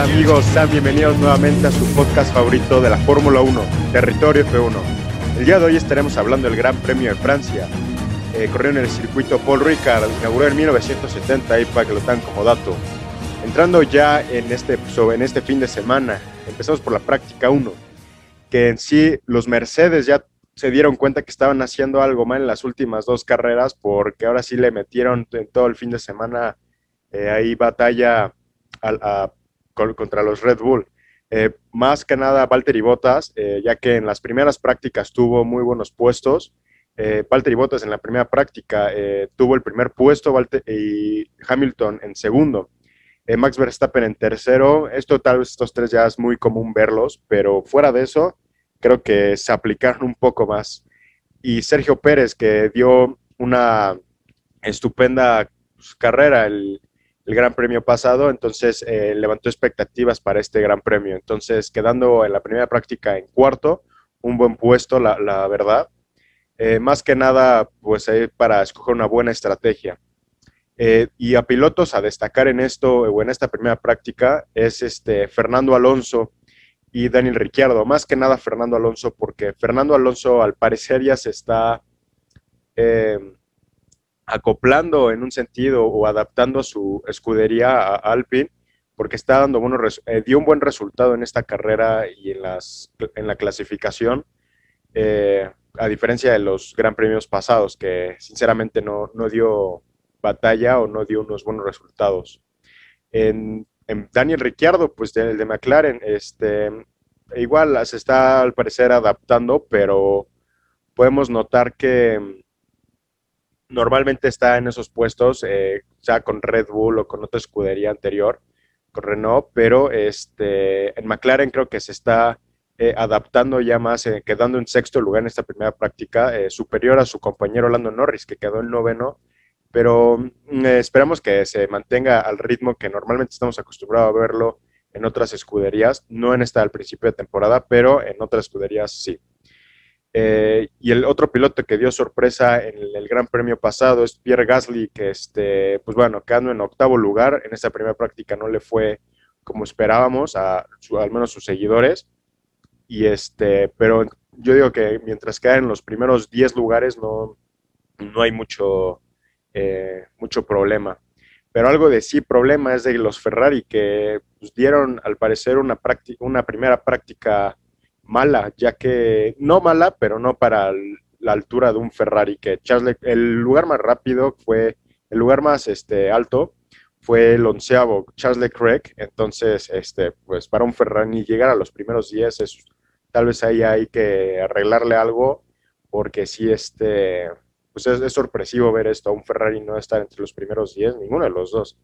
amigos? Sean bienvenidos nuevamente a su podcast favorito de la Fórmula 1, Territorio F1. El día de hoy estaremos hablando del Gran Premio de Francia. Eh, corrió en el circuito Paul Ricard, inauguró en 1970, ahí para que lo tengan como dato. Entrando ya en este, en este fin de semana, empezamos por la práctica 1, que en sí los Mercedes ya se dieron cuenta que estaban haciendo algo mal en las últimas dos carreras, porque ahora sí le metieron en todo el fin de semana eh, ahí batalla a, contra los Red Bull. Eh, más que nada Valtteri Bottas, eh, ya que en las primeras prácticas tuvo muy buenos puestos. Eh, Valtteri Bottas en la primera práctica tuvo el primer puesto y Hamilton en segundo. Max Verstappen en tercero. Esto tal vez estos tres ya es muy común verlos, pero fuera de eso, creo que se aplicaron un poco más. Y Sergio Pérez, que dio una estupenda carrera el, el Gran Premio pasado, entonces eh, levantó expectativas para este Gran Premio. Entonces, quedando en la primera práctica en cuarto, un buen puesto, la, verdad. Eh, más que nada, pues para escoger una buena estrategia. Eh, y a pilotos a destacar en esto o en esta primera práctica es este Fernando Alonso y Daniel Ricciardo. Más que nada Fernando Alonso, porque Fernando Alonso al parecer ya se está acoplando en un sentido o adaptando su escudería a Alpine, porque está dando buenos, eh, dio un buen resultado en esta carrera y en, las, en la clasificación, eh, a diferencia de los Gran Premios pasados, que sinceramente no, no dio batalla o no dio unos buenos resultados. En, Daniel Ricciardo, pues el de McLaren, este, igual se está al parecer adaptando, pero podemos notar que normalmente está en esos puestos, eh, sea con Red Bull o con otra escudería anterior, con Renault, pero este, en McLaren creo que se está eh, adaptando ya más, eh, quedando en sexto lugar en esta primera práctica, superior a su compañero Lando Norris, que quedó en noveno, pero mm, esperamos que se mantenga al ritmo que normalmente estamos acostumbrados a verlo en otras escuderías, no en esta al principio de temporada, pero en otras escuderías sí. Eh, y el otro piloto que dio sorpresa en el, Gran Premio pasado es Pierre Gasly, que, este, pues bueno, quedando en octavo lugar, en esta primera práctica no le fue como esperábamos, a al menos sus seguidores. Y este, pero yo digo que mientras quedan en los primeros 10 lugares no, no hay mucho, eh, mucho problema. Pero algo de sí problema es de los Ferrari que pues, dieron al parecer una, una primera práctica mala, ya que no mala, pero no para la altura de un Ferrari, que Charles, el lugar más rápido fue, el lugar más este, alto fue el onceavo, Charles Leclerc, entonces, este, pues para un Ferrari llegar a los primeros 10 es, tal vez ahí hay que arreglarle algo, porque si este, pues es, sorpresivo ver esto, un Ferrari no estar entre los primeros 10, ninguno de los dos,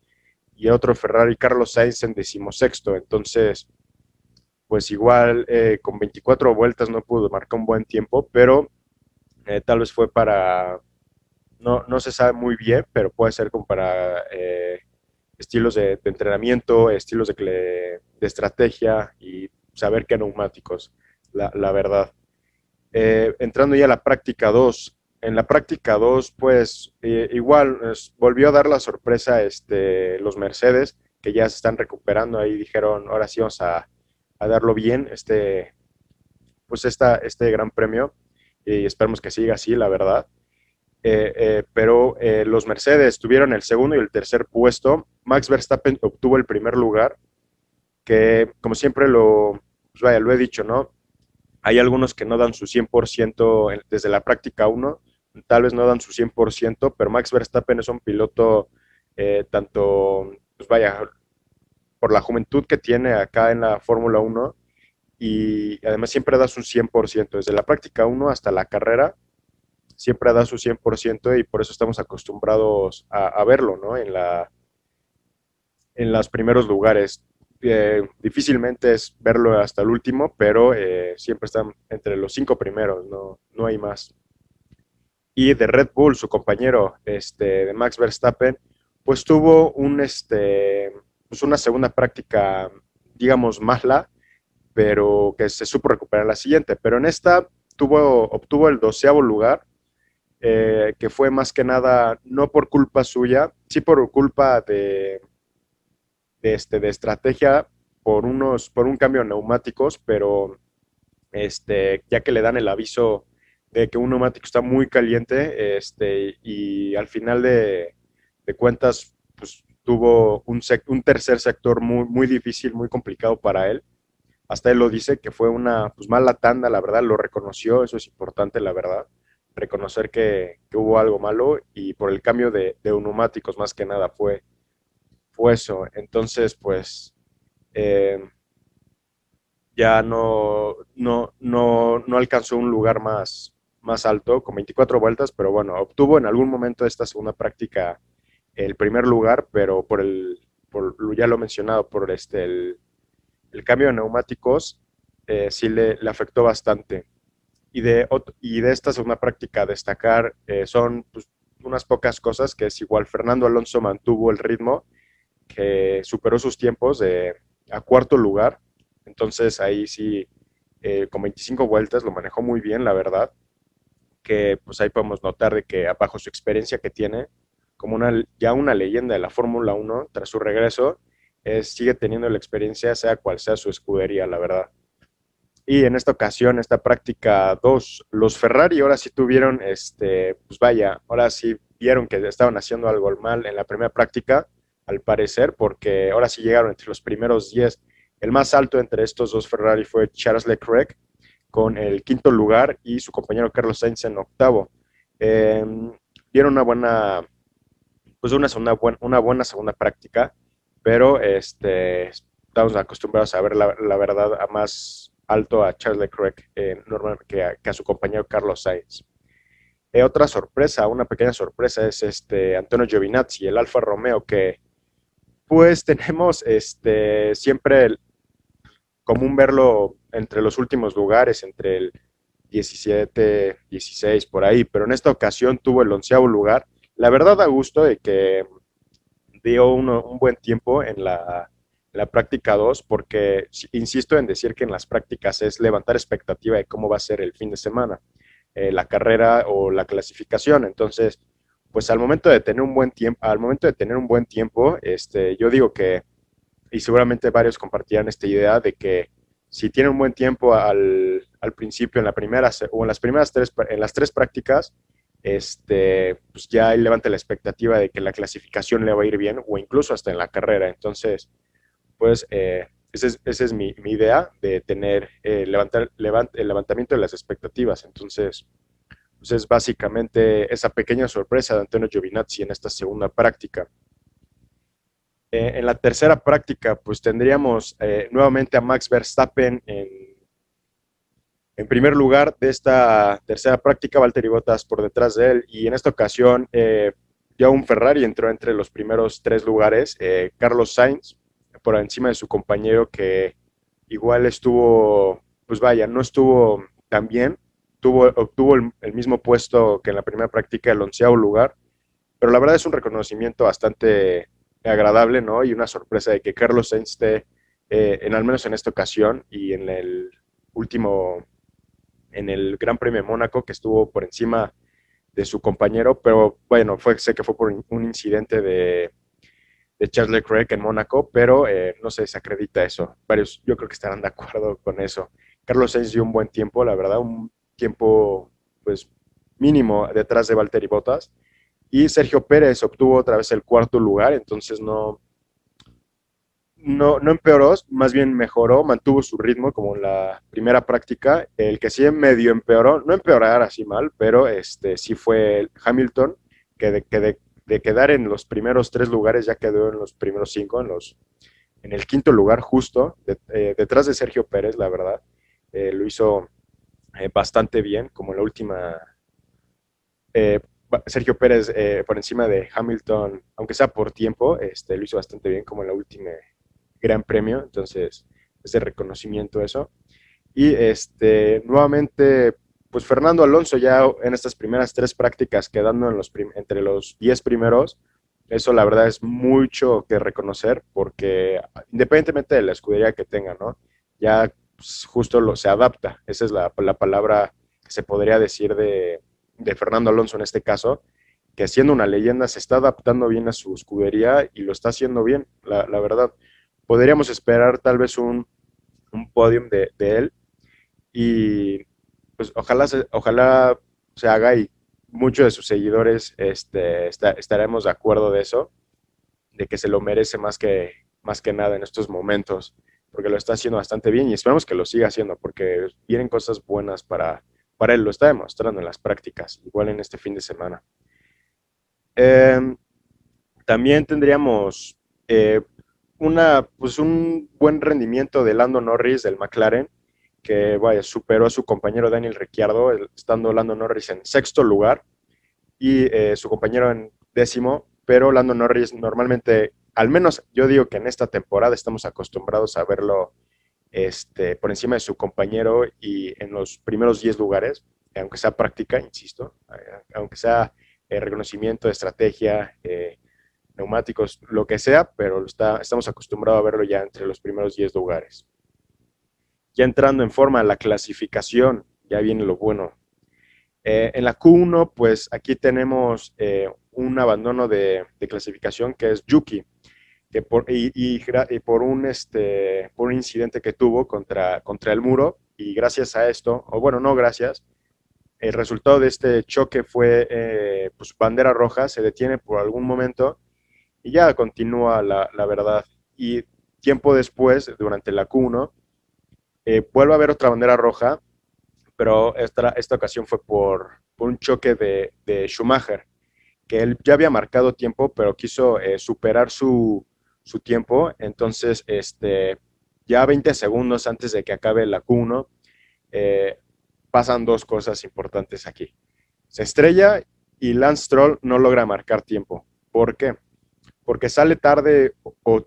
y otro Ferrari, Carlos Sainz en decimosexto, entonces, pues igual eh, con 24 vueltas no pudo marcar un buen tiempo, pero eh, tal vez fue para, no, no, se sabe muy bien, pero puede ser como para eh, estilos de, entrenamiento, estilos de, de, estrategia y saber qué neumáticos, la, la verdad. entrando ya a la práctica 2, en la práctica 2, pues igual volvió a dar la sorpresa este, los Mercedes, que ya se están recuperando ahí, dijeron, ahora sí vamos a a darlo bien este, pues esta, este gran premio y esperemos que siga así, la verdad. Eh, eh, pero eh, los Mercedes tuvieron el segundo y el tercer puesto. Max Verstappen obtuvo el primer lugar, que como siempre lo, pues vaya, lo he dicho, ¿no? Hay algunos que no dan su 100% desde la práctica 1, tal vez no dan su 100%, pero Max Verstappen es un piloto tanto, pues vaya, por la juventud que tiene acá en la Fórmula 1 y además siempre da su 100%, desde la práctica 1 hasta la carrera, siempre da su 100% y por eso estamos acostumbrados a, verlo, ¿no? En, la, en los primeros lugares. Eh, difícilmente es verlo hasta el último, pero eh, siempre están entre los cinco primeros, no, no hay más. Y de Red Bull, su compañero este, de Max Verstappen, pues tuvo un, este, pues una segunda práctica, digamos, mala, pero que se supo recuperar la siguiente. Pero en esta tuvo, obtuvo el doceavo lugar, eh, que fue más que nada no por culpa suya, sí por culpa de, de, este, de estrategia, por, unos, por un cambio de neumáticos, pero este, ya que le dan el aviso de que un neumático está muy caliente este, y al final de, cuentas pues, tuvo un, tercer sector muy, muy difícil, muy complicado para él. Hasta él lo dice que fue una pues, mala tanda, la verdad, lo reconoció, eso es importante, la verdad, reconocer que, hubo algo malo y por el cambio de, neumáticos más que nada fue, fue eso. Entonces, pues eh, ya no, no, no, no alcanzó un lugar más, más alto, con 24 vueltas, pero bueno, obtuvo en algún momento de esta segunda práctica el primer lugar, pero por el, por, ya lo he mencionado, por este, el, cambio de neumáticos, eh, sí le, afectó bastante. Y de, y de esta segunda práctica destacar eh, son pues, unas pocas cosas, que es igual Fernando Alonso mantuvo el ritmo, que superó sus tiempos a cuarto lugar, entonces ahí sí, eh, con 25 vueltas lo manejó muy bien, la verdad que pues ahí podemos notar de que bajo su experiencia que tiene, como una, ya una leyenda de la Fórmula 1, tras su regreso, sigue teniendo la experiencia, sea cual sea su escudería, la verdad. Y en esta ocasión, esta práctica 2, los Ferrari ahora sí tuvieron, este, pues vaya, ahora sí vieron que estaban haciendo algo mal en la primera práctica, al parecer, porque ahora sí llegaron entre los primeros 10. El más alto entre estos dos Ferrari fue Charles Leclerc, con el quinto lugar y su compañero Carlos Sainz en octavo. Eh, una buena, pues una, una, una buena segunda práctica, pero este, estamos acostumbrados a ver la, verdad a más alto a Charles Leclerc eh, que, a, su compañero Carlos Sainz. Eh, otra sorpresa, una pequeña sorpresa es este Antonio Giovinazzi, el Alfa Romeo, que pues tenemos este, siempre común verlo entre los últimos lugares, entre el 17, 16, por ahí, pero en esta ocasión tuvo el onceavo lugar. La verdad da gusto de que dio un buen tiempo en la, práctica 2, porque insisto en decir que en las prácticas es levantar expectativa de cómo va a ser el fin de semana, eh, la carrera o la clasificación. Entonces, pues al momento de tener un buen tiempo, al momento de tener un buen tiempo, este, yo digo que y seguramente varios compartirán esta idea de que si tiene un buen tiempo al, principio, en la primera o en las primeras tres, en las tres prácticas, este, pues ya él levanta la expectativa de que la clasificación le va a ir bien o incluso hasta en la carrera. Entonces, pues eh, esa es, mi, idea de tener, eh, levantar el levantamiento de las expectativas. Entonces, pues es básicamente esa pequeña sorpresa de Antonio Giovinazzi en esta segunda práctica. Eh, en la tercera práctica, pues tendríamos nuevamente a Max Verstappen en, primer lugar de esta tercera práctica, Valtteri Bottas por detrás de él, y en esta ocasión eh, ya un Ferrari entró entre los primeros tres lugares, Carlos Sainz, por encima de su compañero que igual estuvo, pues vaya, no estuvo tan bien, tuvo, obtuvo el, el mismo puesto que en la primera práctica, el onceavo lugar, pero la verdad es un reconocimiento bastante agradable, ¿no? Y una sorpresa de que Carlos Sainz esté, eh, en al menos en esta ocasión y en el último, en el Gran Premio de Mónaco, que estuvo por encima de su compañero, pero bueno, fue, sé que fue por un incidente de, de Charles Leclerc en Mónaco, pero eh, no se desacredita eso. Varios, yo creo que estarán de acuerdo con eso. Carlos Sainz dio un buen tiempo, la verdad, un tiempo pues mínimo detrás de Valtteri Bottas y Sergio Pérez obtuvo otra vez el cuarto lugar, entonces no, no, no empeoró, más bien mejoró, mantuvo su ritmo como en la primera práctica. El que sí medio empeoró, no empeorar así mal, pero este sí fue Hamilton, que de, de, quedar en los primeros tres lugares ya quedó en los primeros cinco, en, los, en el quinto lugar justo, eh, detrás de Sergio Pérez, la verdad. Eh, lo hizo eh, bastante bien, como en la última Sergio Pérez eh, por encima de Hamilton, aunque sea por tiempo, este, lo hizo bastante bien como en la última Gran Premio, entonces ese reconocimiento eso. Y este, nuevamente, pues Fernando Alonso ya en estas primeras tres prácticas quedando entre los 10 primeros, eso la verdad es mucho que reconocer porque independientemente de la escudería que tenga, ¿no? Ya pues, justo se adapta, esa es la, la palabra que se podría decir de, de Fernando Alonso en este caso, que siendo una leyenda se está adaptando bien a su escudería y lo está haciendo bien, la, verdad. Podríamos esperar tal vez un, un podium de, él y pues ojalá se, ojalá se haga y muchos de sus seguidores este, estaremos de acuerdo de eso, de que se lo merece más que, más que nada en estos momentos, porque lo está haciendo bastante bien y esperamos que lo siga haciendo, porque vienen cosas buenas para, para él, lo está demostrando en las prácticas, igual en este fin de semana. Em, también tendríamos eh, una, pues un buen rendimiento de Lando Norris del McLaren, que superó a su compañero Daniel Ricciardo, estando Lando Norris en sexto lugar y eh, su compañero en décimo, pero Lando Norris normalmente, al menos yo digo que en esta temporada estamos acostumbrados a verlo este, por encima de su compañero y en los primeros 10 lugares, aunque sea práctica, insisto, aunque sea eh, reconocimiento estrategia, eh, neumáticos, lo que sea, pero está, estamos acostumbrados a verlo ya entre los primeros 10 lugares. Ya entrando en forma la clasificación, ya viene lo bueno. Eh, en la Q1, pues aquí tenemos eh, un abandono de, clasificación que es Yuki, que por, y, por, un, este, por un incidente que tuvo contra, contra el muro, y gracias a esto, o bueno, no gracias, el resultado de este choque fue eh, pues, bandera roja, se detiene por algún momento y ya continúa la, verdad. Y tiempo después, durante la Q1, eh, vuelve a haber otra bandera roja, pero esta, esta ocasión fue por, un choque de, Schumacher, que él ya había marcado tiempo, pero quiso eh, superar su, tiempo. Entonces, este, ya 20 segundos antes de que acabe la Q1, eh, pasan dos cosas importantes aquí. Se estrella y Lance Stroll no logra marcar tiempo. ¿Por qué? Porque sale tarde, o,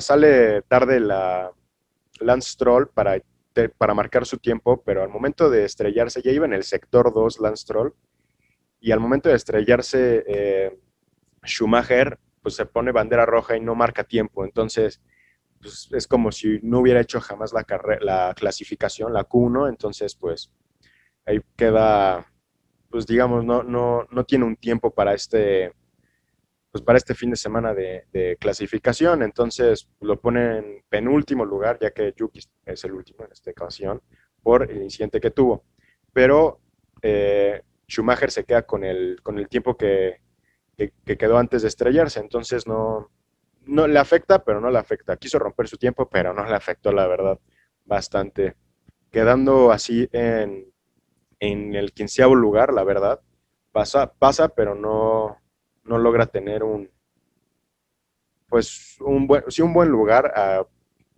sale tarde la Lance Stroll para, para marcar su tiempo, pero al momento de estrellarse, ya iba en el sector 2 Lance Stroll, y al momento de estrellarse eh, Schumacher, pues se pone bandera roja y no marca tiempo, entonces pues, es como si no hubiera hecho jamás la, la clasificación, la Q1, entonces pues ahí queda, pues digamos, no, no, no tiene un tiempo para este pues para este fin de semana de, clasificación. Entonces lo pone en penúltimo lugar, ya que Yuki es el último en esta ocasión, por el incidente que tuvo. Pero eh, Schumacher se queda con el, con el tiempo que, quedó antes de estrellarse. Entonces no, no le afecta, pero no le afecta. Quiso romper su tiempo, pero no le afectó, la verdad, bastante. Quedando así en, en el quinceavo lugar, la verdad. Pasa, pasa, pero no, no logra tener un, pues, un buen, sí, un buen lugar ah,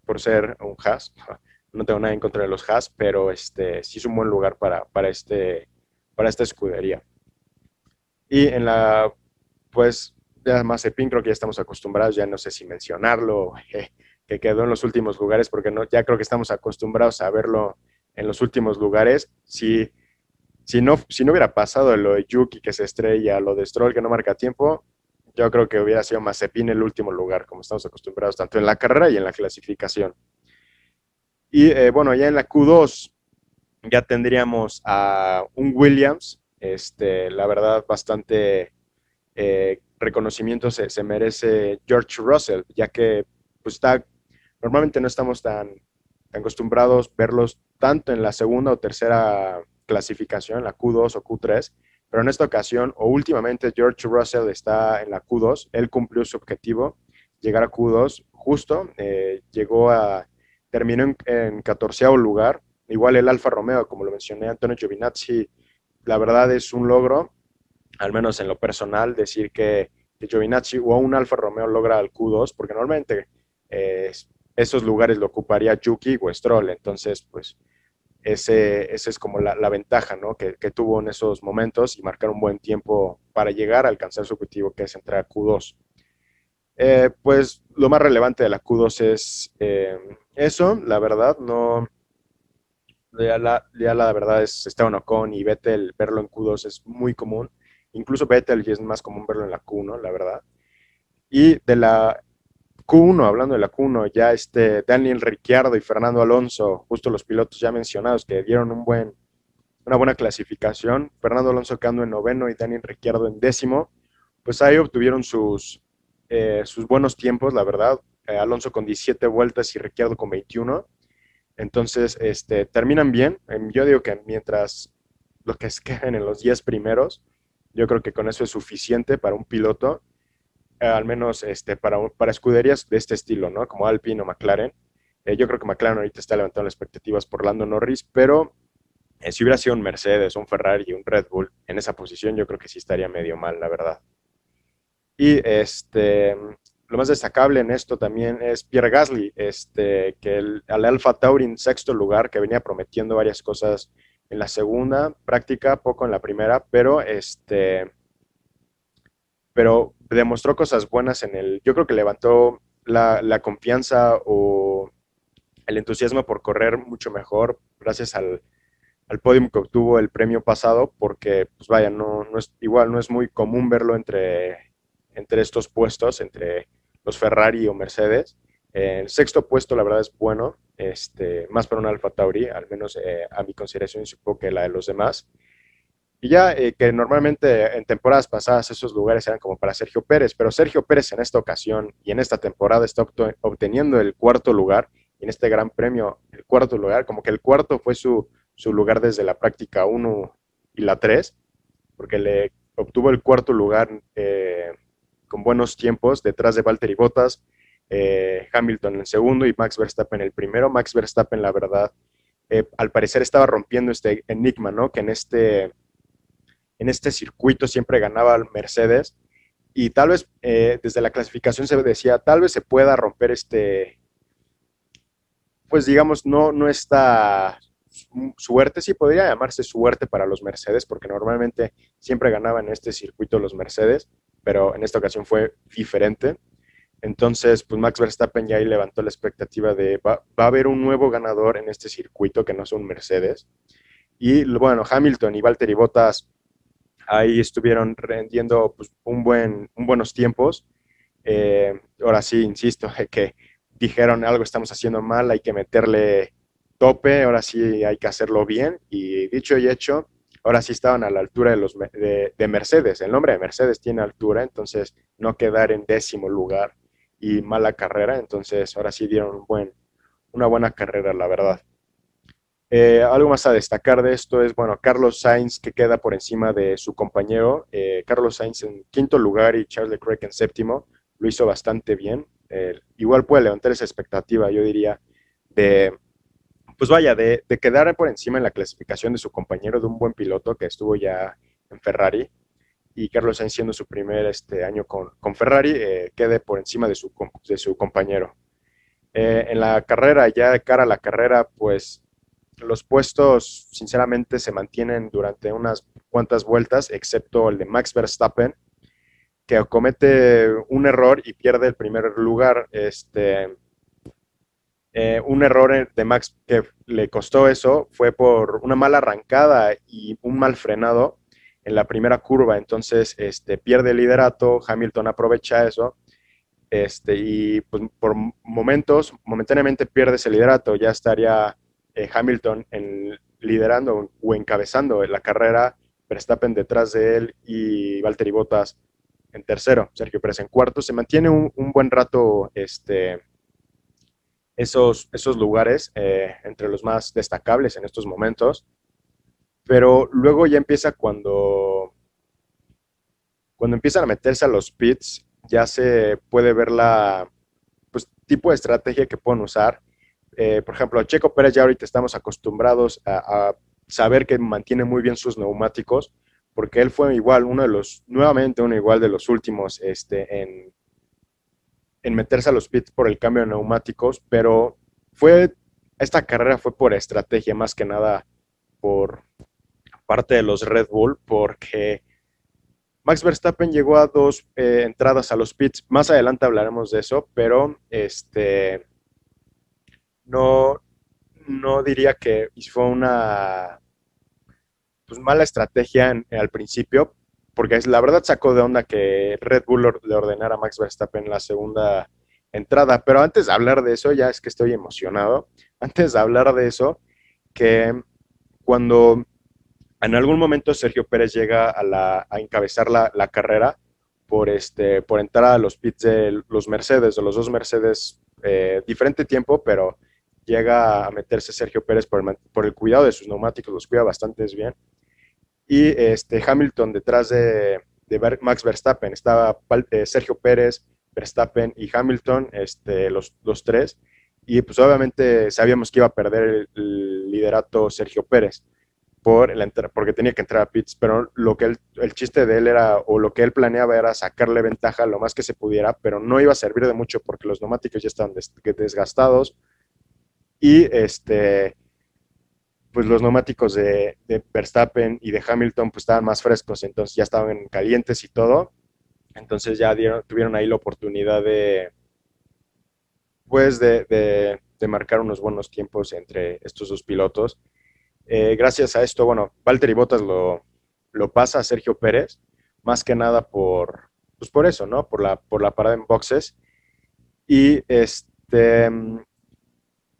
por ser un Haas. No tengo nada en contra de los Haas, pero este, sí es un buen lugar para, para, este, para esta escudería. Y en la, pues, ya Mazepin creo que ya estamos acostumbrados, ya no sé si mencionarlo, que quedó en los últimos lugares, porque no, ya creo que estamos acostumbrados a verlo en los últimos lugares. Sí, si no, si no hubiera pasado lo de Yuki que se estrella, lo de Stroll que no marca tiempo, yo creo que hubiera sido Mazepin el último lugar, como estamos acostumbrados, tanto en la carrera y en la clasificación. Y eh, bueno, ya en la Q2 ya tendríamos a un Williams, este, la verdad, bastante eh, reconocimiento se, se, merece George Russell, ya que pues, está, normalmente no estamos tan, tan acostumbrados verlos tanto en la segunda o tercera clasificación, la Q2 o Q3, pero en esta ocasión o últimamente George Russell está en la Q2, él cumplió su objetivo, llegar a Q2, justo, eh, llegó a, terminó en, en 14 lugar, igual el Alfa Romeo, como lo mencioné, Antonio Giovinazzi, la verdad es un logro, al menos en lo personal, decir que, Giovinazzi o un Alfa Romeo logra el Q2, porque normalmente eh, esos lugares lo ocuparía Yuki o Stroll, entonces pues ese, esa es como la, ventaja ¿no? que, tuvo en esos momentos y marcar un buen tiempo para llegar a alcanzar su objetivo, que es entrar a Q2. Eh, pues lo más relevante de la Q2 es eh, eso, la verdad, no. Ya la, ya la verdad es Esteban Ocon y Vettel, verlo en Q2 es muy común. Incluso Vettel es más común verlo en la Q1, la verdad. Y de la Q1, hablando de la Q1, ya este Daniel Ricciardo y Fernando Alonso, justo los pilotos ya mencionados que dieron un buen, una buena clasificación, Fernando Alonso quedando en noveno y Daniel Ricciardo en décimo, pues ahí obtuvieron sus, eh, sus buenos tiempos, la verdad, eh, Alonso con 17 vueltas y Ricciardo con 21. Entonces, este, terminan bien. Em, yo digo que mientras lo que queden en los 10 primeros, yo creo que con eso es suficiente para un piloto, al menos este, para, para escuderías de este estilo, ¿no? Como Alpine o McLaren. Eh, yo creo que McLaren ahorita está levantando las expectativas por Lando Norris, pero si hubiera sido un Mercedes, un Ferrari y un Red Bull en esa posición, yo creo que sí estaría medio mal, la verdad. Y este, lo más destacable en esto también es Pierre Gasly, este, que al Alfa Tauri en sexto lugar, que venía prometiendo varias cosas en la segunda práctica, poco en la primera, pero este, pero demostró cosas buenas en el, yo creo que levantó la, la confianza o el entusiasmo por correr mucho mejor gracias al, al podium que obtuvo el premio pasado, porque, pues vaya, no, no es igual, no es muy común verlo entre, entre estos puestos, entre los Ferrari o Mercedes. el sexto puesto, la verdad, es bueno, este, más para un Alfa Tauri, al menos eh, a mi consideración, supongo que la de los demás. Y ya eh, que normalmente en temporadas pasadas esos lugares eran como para Sergio Pérez, pero Sergio Pérez en esta ocasión y en esta temporada está obteniendo el cuarto lugar, en este gran premio el cuarto lugar, como que el cuarto fue su, su lugar desde la práctica 1 y la 3, porque le obtuvo el cuarto lugar eh, con buenos tiempos detrás de Valtteri Bottas, eh, Hamilton en segundo y Max Verstappen el primero. Max Verstappen, la verdad, eh, al parecer estaba rompiendo este enigma, ¿no? Que en este, en este circuito siempre ganaba Mercedes y tal vez eh, desde la clasificación se decía, tal vez se pueda romper este, pues digamos, no, no está suerte, sí podría llamarse suerte para los Mercedes, porque normalmente siempre ganaban en este circuito los Mercedes, pero en esta ocasión fue diferente. Entonces, pues Max Verstappen ya ahí levantó la expectativa de va, a haber un nuevo ganador en este circuito que no son Mercedes. Y bueno, Hamilton y Valtteri Bottas ahí estuvieron rendiendo pues, un buen, un buenos tiempos. Eh, ahora sí, insisto, que dijeron algo estamos haciendo mal, hay que meterle tope, ahora sí hay que hacerlo bien. Y dicho y hecho, ahora sí estaban a la altura de, los, de, Mercedes. El nombre de Mercedes tiene altura, entonces no quedar en décimo lugar y mala carrera. Entonces ahora sí dieron un buen, una buena carrera, la verdad. Eh, algo más a destacar de esto es, bueno, Carlos Sainz que queda por encima de su compañero. Eh, Carlos Sainz en quinto lugar y Charles Leclerc en séptimo. Lo hizo bastante bien. Eh, igual puede levantar esa expectativa, yo diría, de pues vaya, de, quedar por encima en la clasificación de su compañero, de un buen piloto que estuvo ya en Ferrari, y Carlos Sainz siendo su primer este, año con, Ferrari, eh, quede por encima de su, de su compañero. En la carrera, ya de cara a la carrera, pues los puestos sinceramente se mantienen durante unas cuantas vueltas, excepto el de Max Verstappen, que comete un error y pierde el primer lugar. Este, eh, un error de Max que le costó eso fue por una mala arrancada y un mal frenado en la primera curva. Entonces, este, pierde el liderato, Hamilton aprovecha eso. Este, y pues, por momentos, momentáneamente pierde ese liderato. Ya estaría eh, Hamilton liderando o encabezando la carrera, Verstappen detrás de él y Valtteri Bottas en tercero, Sergio Pérez en cuarto. Se mantiene un, un buen rato este, esos, esos lugares eh, entre los más destacables en estos momentos. Pero luego ya empieza cuando, cuando empiezan a meterse a los pits, ya se puede ver la pues, tipo de estrategia que pueden usar. Eh, por ejemplo, Checo Pérez ya ahorita estamos acostumbrados a, saber que mantiene muy bien sus neumáticos, porque él fue igual, uno de los, nuevamente uno igual de los últimos este, en, en meterse a los pits por el cambio de neumáticos, pero fue, esta carrera fue por estrategia más que nada por parte de los Red Bull, porque Max Verstappen llegó a dos eh, entradas a los pits, más adelante hablaremos de eso, pero este, no, no diría que fue una pues, mala estrategia al principio, porque la verdad sacó de onda que Red Bull le ordenara a Max Verstappen la segunda entrada. Pero antes de hablar de eso, ya es que estoy emocionado. Antes de hablar de eso, que cuando en algún momento Sergio Pérez llega a, la, a encabezar la, la, carrera, por, este, por entrar a los pits de los Mercedes, de los dos Mercedes, eh, diferente tiempo, pero llega a meterse Sergio Pérez por el, cuidado de sus neumáticos, los cuida bastante bien. Y este, Hamilton detrás de, de Max Verstappen, estaba eh, Sergio Pérez, Verstappen y Hamilton, este, los, los tres, y pues obviamente sabíamos que iba a perder el, liderato Sergio Pérez por el porque tenía que entrar a pits, pero lo que el chiste de él era, o lo que él planeaba era sacarle ventaja lo más que se pudiera, pero no iba a servir de mucho porque los neumáticos ya estaban desgastados y este, pues los neumáticos de, Verstappen y de Hamilton pues estaban más frescos, entonces ya estaban calientes y todo, entonces ya tuvieron ahí la oportunidad de, pues de, de, marcar unos buenos tiempos entre estos dos pilotos. Eh, gracias a esto, bueno, Valtteri Bottas lo, lo pasa a Sergio Pérez, más que nada por, pues por eso, ¿no? Por la, por la parada en boxes. Y, este,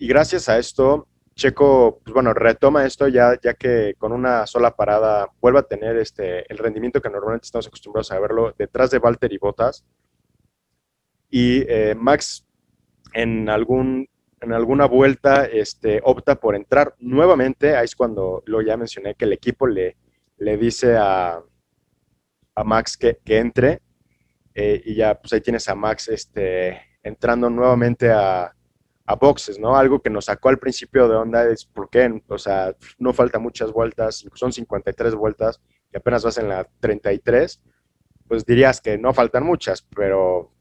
y gracias a esto, Checo, pues bueno, retoma esto ya, ya que con una sola parada vuelve a tener este, el rendimiento que normalmente estamos acostumbrados a verlo detrás de Valtteri Bottas. Y eh, Max en, algún, en alguna vuelta este, opta por entrar nuevamente. Ahí es cuando lo ya mencioné que el equipo le, le dice a, a Max que, que entre. Eh, y ya, pues ahí tienes a Max este, entrando nuevamente a, a boxes, ¿no? Algo que nos sacó al principio de onda es por qué, o sea, no falta muchas vueltas, son 53 vueltas y apenas vas en la 33, pues dirías que no faltan muchas, pero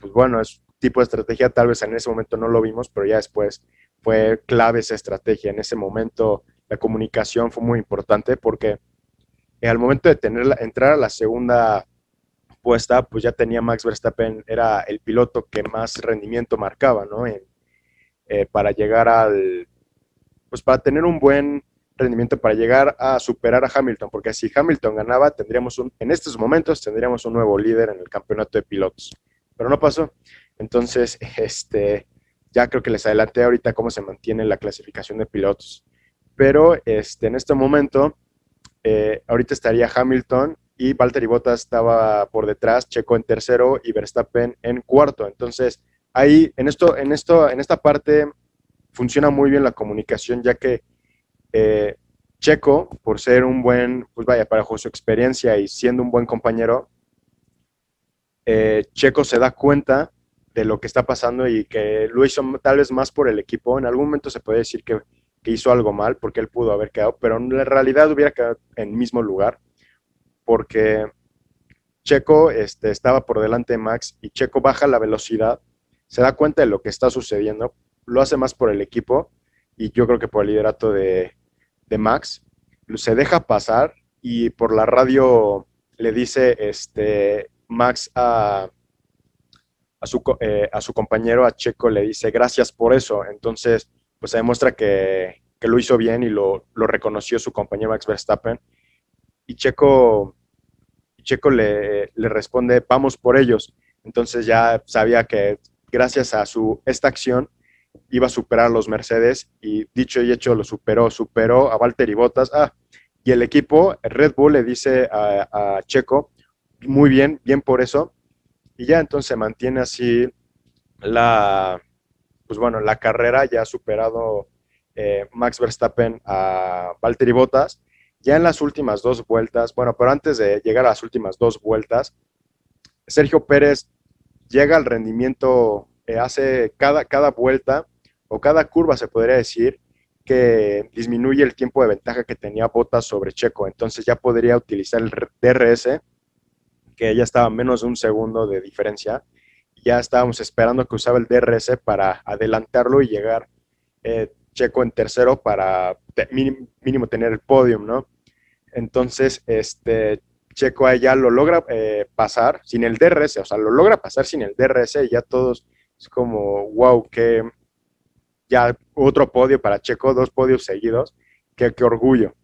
pues bueno, es tipo de estrategia, tal vez en ese momento no lo vimos, pero ya después fue clave esa estrategia. En ese momento la comunicación fue muy importante porque al momento de tener entrar a la segunda puesta, pues ya tenía Max Verstappen, era el piloto que más rendimiento marcaba, ¿no? Eh, para llegar al, pues para tener un buen rendimiento, para llegar a superar a Hamilton, porque si Hamilton ganaba, tendríamos un, en estos momentos tendríamos un nuevo líder en el campeonato de pilotos, pero no pasó. Entonces, este, ya creo que les adelanté ahorita cómo se mantiene la clasificación de pilotos. Pero este, en este momento, eh, ahorita estaría Hamilton y Valtteri Bottas estaba por detrás, Checo en tercero y Verstappen en cuarto. Entonces, ahí, en, esto, en, esto, en esta parte, funciona muy bien la comunicación, ya que eh, Checo, por ser un buen, pues vaya, para su experiencia y siendo un buen compañero, eh, Checo se da cuenta de lo que está pasando y que lo hizo tal vez más por el equipo. En algún momento se puede decir que, hizo algo mal porque él pudo haber quedado, pero en realidad hubiera quedado en el mismo lugar porque Checo este, estaba por delante de Max y Checo baja la velocidad, se da cuenta de lo que está sucediendo, lo hace más por el equipo y yo creo que por el liderato de, de Max, se deja pasar y por la radio le dice este, Max a a su, eh, a su compañero, a Checo, le dice gracias por eso. Entonces, pues se demuestra que, que lo hizo bien y lo, lo, reconoció su compañero Max Verstappen. Y Checo, Checo le, le, responde, vamos por ellos. Entonces ya sabía que gracias a su, esta acción iba a superar a los Mercedes y dicho y hecho lo superó, superó a Valtteri Bottas. Ah, y el equipo, Red Bull, le dice a, Checo, muy bien, bien por eso, y ya entonces se mantiene así la, pues bueno, la carrera, ya ha superado eh, Max Verstappen a Valtteri Bottas. Ya en las últimas dos vueltas, bueno, pero antes de llegar a las últimas dos vueltas, Sergio Pérez llega al rendimiento, eh, hace cada, cada vuelta o cada curva, se podría decir, que disminuye el tiempo de ventaja que tenía Bottas sobre Checo. Entonces ya podría utilizar el DRS que ya estaba menos de un segundo de diferencia. Ya estábamos esperando que usaba el DRS para adelantarlo y llegar eh, Checo en tercero para mínimo, tener el podium, ¿no? Entonces, este, Checo ya lo logra eh, pasar sin el DRS, o sea, lo logra pasar sin el DRS y ya todos es como, wow, que ya otro podio para Checo, dos podios seguidos, qué, qué orgullo.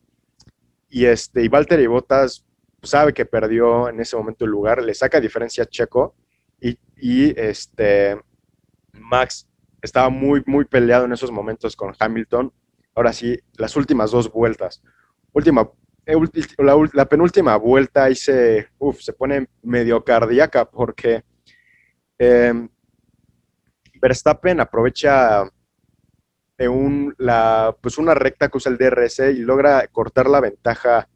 Y este, y Valtteri Bottas sabe que perdió en ese momento el lugar, le saca diferencia a Checo y, este, Max estaba muy, muy peleado en esos momentos con Hamilton. Ahora sí, las últimas dos vueltas. Última, la, penúltima vuelta ahí se, se pone medio cardíaca porque em, Verstappen aprovecha un, la, pues una recta que usa el DRS y logra cortar la ventaja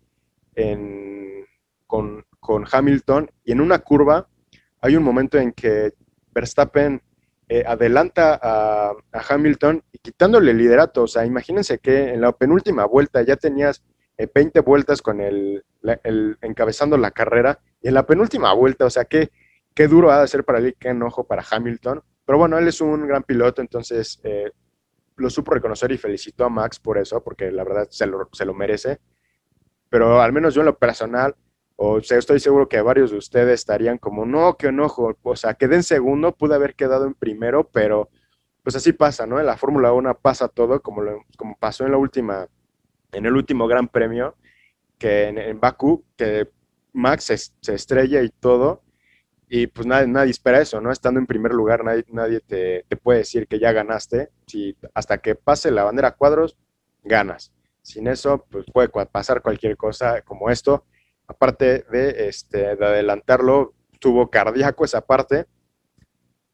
con, Hamilton. Y en una curva hay un momento en que Verstappen eh, adelanta a, Hamilton y quitándole el liderato. O sea, imagínense que en la penúltima vuelta ya tenías 20 eh, vueltas con el, encabezando la carrera y en la penúltima vuelta, o sea, qué, qué duro ha de ser para él, qué enojo para Hamilton. Pero bueno, él es un gran piloto, entonces eh, lo supo reconocer y felicitó a Max por eso, porque la verdad se lo, se lo merece. Pero al menos yo en lo personal, o sea, estoy seguro que varios de ustedes estarían como, no, qué enojo, o sea, quedé en segundo, pude haber quedado en primero, pero pues así pasa, ¿no? En la Fórmula 1 pasa todo, como, como pasó en la última, en el último Gran Premio, que en, en Bakú, que Max se, estrella y todo, y pues nadie, nadie espera eso, ¿no? Estando en primer lugar, nadie, nadie te, puede decir que ya ganaste. Si hasta que pase la bandera cuadros, ganas. Sin eso, pues puede pasar cualquier cosa como esto. Aparte de, este, de adelantarlo, tuvo cardíaco esa parte.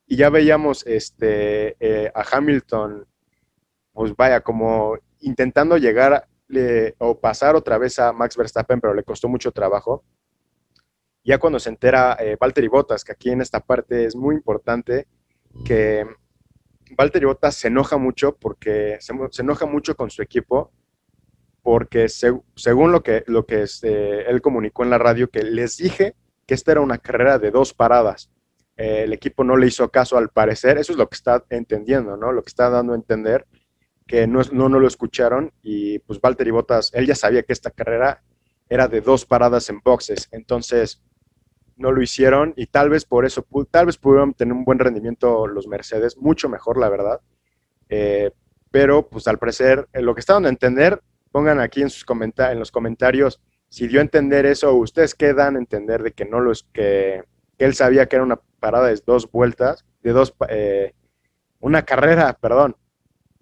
Y ya veíamos este, eh, a Hamilton, pues vaya, como intentando llegar o pasar otra vez a Max Verstappen, pero le costó mucho trabajo ya cuando se entera eh, Valtteri Bottas, que aquí en esta parte es muy importante, que Valtteri Bottas se enoja mucho porque se, enoja mucho con su equipo, porque según lo que, lo que este, él comunicó en la radio, que les dije que esta era una carrera de dos paradas. Eh, el equipo no le hizo caso al parecer, eso es lo que está entendiendo, ¿no? Lo que está dando a entender que no, no, no lo escucharon y pues Valtteri Bottas, él ya sabía que esta carrera era de dos paradas en boxes, entonces no lo hicieron y tal vez por eso, tal vez pudieron tener un buen rendimiento los Mercedes, mucho mejor, la verdad. Eh, pero pues al parecer, lo que está dando a entender, pongan aquí en, sus en los comentarios si dio a entender eso ustedes quedan a entender de que no lo es, que, él sabía que era una parada de dos vueltas, de dos, eh, una carrera, perdón,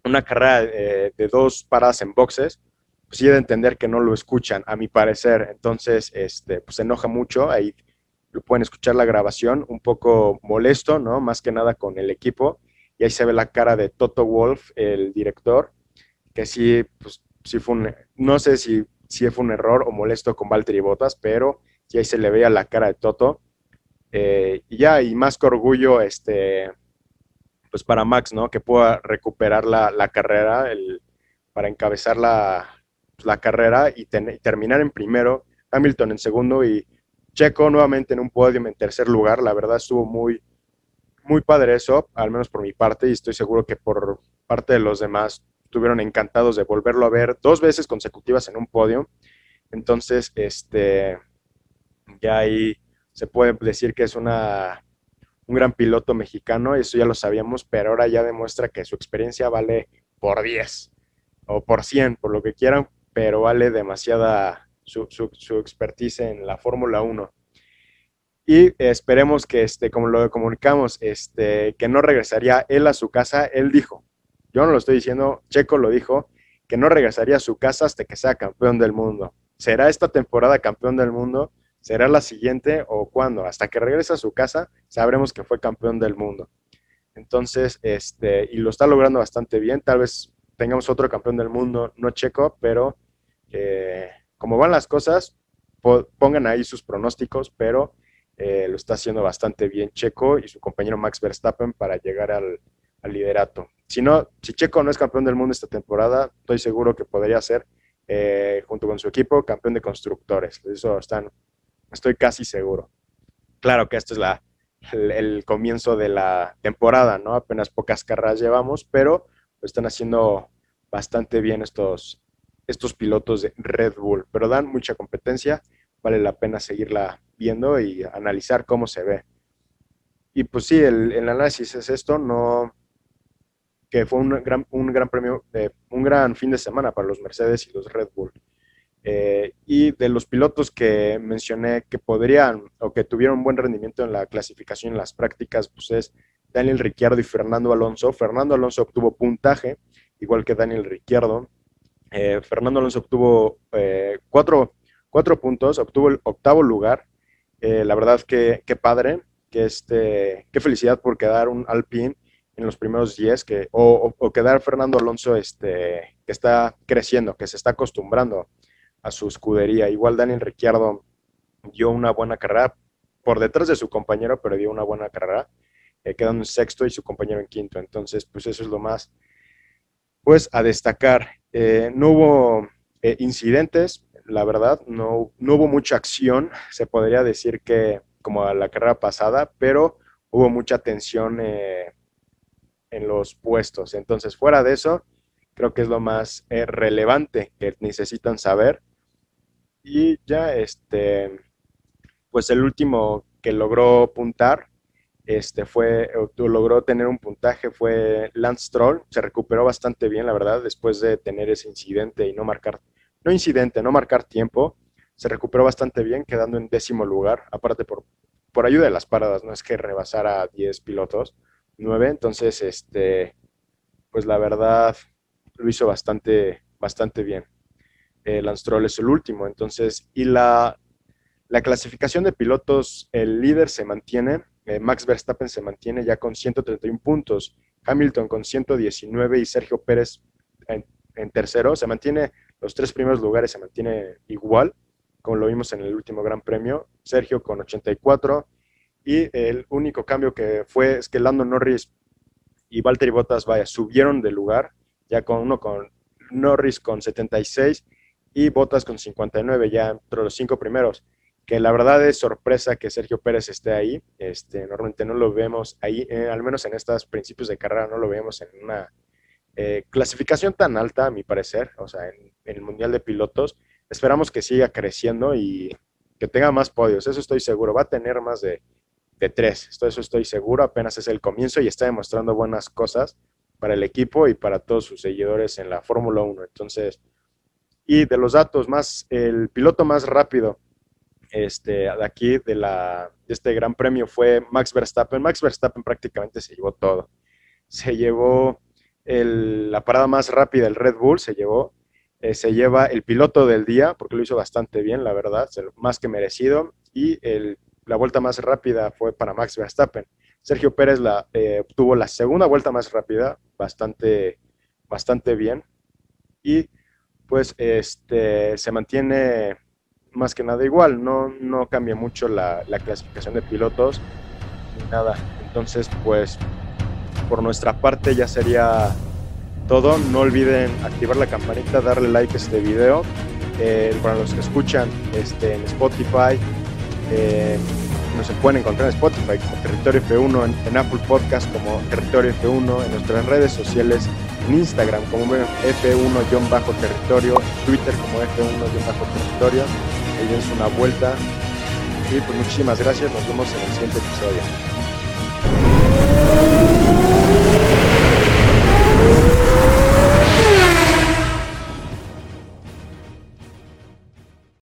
una carrera eh, de dos paradas en boxes, pues sí de entender que no lo escuchan, a mi parecer. Entonces, este, pues se enoja mucho, ahí pueden escuchar la grabación, un poco molesto, ¿no? Más que nada con el equipo. Y ahí se ve la cara de Toto Wolf, el director, que sí, pues sí fue un, no sé si, si fue un error o molesto con Valtteri Bottas, pero sí ahí se le veía la cara de Toto. Eh, y ya, y más que orgullo, este, pues para Max, ¿no? Que pueda recuperar la, carrera, el, para encabezar la, la carrera y, y terminar en primero, Hamilton en segundo y Checo nuevamente en un podio en tercer lugar, la verdad estuvo muy, muy padre eso, al menos por mi parte, y estoy seguro que por parte de los demás estuvieron encantados de volverlo a ver dos veces consecutivas en un podio. Entonces, este, ya ahí se puede decir que es una, un gran piloto mexicano, eso ya lo sabíamos, pero ahora ya demuestra que su experiencia vale por 10 o por 100, por lo que quieran, pero vale demasiada su, su, expertise en la Fórmula 1. Y esperemos que, este, como lo comunicamos, este, que no regresaría él a su casa. Él dijo, yo no lo estoy diciendo, Checo lo dijo, que no regresaría a su casa hasta que sea campeón del mundo. ¿Será esta temporada campeón del mundo? ¿Será la siguiente o cuándo? Hasta que regrese a su casa sabremos que fue campeón del mundo. Entonces, este, y lo está logrando bastante bien. Tal vez tengamos otro campeón del mundo, no Checo, pero eh, como van las cosas, pongan ahí sus pronósticos, pero eh, lo está haciendo bastante bien Checo y su compañero Max Verstappen para llegar al, liderato. Si no, si Checo no es campeón del mundo esta temporada, estoy seguro que podría ser, eh, junto con su equipo, campeón de constructores. Eso están, estoy casi seguro. Claro que esto es la, el, comienzo de la temporada, ¿no? Apenas pocas carreras llevamos, pero están haciendo bastante bien estos, estos pilotos de Red Bull, pero dan mucha competencia, vale la pena seguirla viendo y analizar cómo se ve. Y pues sí, el, análisis es esto, no que fue un gran, un gran premio, de, un gran fin de semana para los Mercedes y los Red Bull. Eh, y de los pilotos que mencioné que podrían o que tuvieron buen rendimiento en la clasificación, en las prácticas, pues es Daniel Ricciardo y Fernando Alonso. Fernando Alonso obtuvo puntaje, igual que Daniel Ricciardo. Eh, Fernando Alonso obtuvo eh, cuatro, cuatro puntos, obtuvo el octavo lugar. La verdad que, qué padre, que este, qué felicidad por quedar un Alpine en los primeros 10, que, o, o, quedar Fernando Alonso este, que está creciendo, que se está acostumbrando a su escudería. Igual Daniel Ricciardo dio una buena carrera por detrás de su compañero, pero dio una buena carrera, eh, en sexto y su compañero en quinto. Entonces, pues eso es lo más, pues a destacar. Eh, no hubo eh, incidentes, la verdad, no, no hubo mucha acción, se podría decir que como a la carrera pasada, pero hubo mucha tensión en los puestos. Entonces, fuera de eso, creo que es lo más relevante que necesitan saber. Y ya, este, pues el último que logró puntar, este fue, logró tener un puntaje fue Lance Stroll, se recuperó bastante bien, la verdad, después de tener ese incidente y no marcar, no incidente, no marcar tiempo, se recuperó bastante bien, quedando en décimo lugar, aparte por, por ayuda de las paradas, no es que rebasara a 10 pilotos, 9, entonces, este, pues la verdad, lo hizo bastante, bastante bien. Eh, Lance Stroll es el último, entonces, y la, la clasificación de pilotos, el líder se mantiene, eh, Max Verstappen se mantiene ya con 131 puntos, Hamilton con 119 y Sergio Pérez en, tercero, se mantiene, los tres primeros lugares se mantiene igual, como lo vimos en el último Gran Premio, Sergio con 84 y el único cambio que fue es que Lando Norris y Valtteri Bottas, vaya, subieron de lugar, ya con uno con Norris con 76 y Bottas con 59, ya entre los cinco primeros que la verdad es sorpresa que Sergio Pérez esté ahí. Este, normalmente no lo vemos ahí, eh, al menos en estos principios de carrera, no lo vemos en una eh, clasificación tan alta, a mi parecer, o sea, en, el Mundial de Pilotos. Esperamos que siga creciendo y que tenga más podios, eso estoy seguro. Va a tener más de, de tres, esto, eso estoy seguro, apenas es el comienzo y está demostrando buenas cosas para el equipo y para todos sus seguidores en la Fórmula 1. Entonces, y de los datos más, el piloto más rápido este, de aquí, de, la, este gran premio, fue Max Verstappen. Max Verstappen prácticamente se llevó todo. Se llevó la parada más rápida, el Red Bull, se llevó. Eh, se lleva el piloto del día, porque lo hizo bastante bien, la verdad, más que merecido. Y la vuelta más rápida fue para Max Verstappen. Sergio Pérez la, eh, tuvo la segunda vuelta más rápida, bastante, bastante bien. Y pues este, se mantiene más que nada igual, no, no cambia mucho la, clasificación de pilotos ni nada. Entonces, pues por nuestra parte ya sería todo. No olviden activar la campanita, darle like a este video. Eh, para los que escuchan este, en Spotify, eh, nos pueden encontrar en Spotify como Territorio F1, en, Apple Podcast como Territorio F1, en nuestras redes sociales, en Instagram como F1-territorio, Twitter como F1-territorio ahí dense una vuelta. Y pues muchísimas gracias, nos vemos en el siguiente episodio.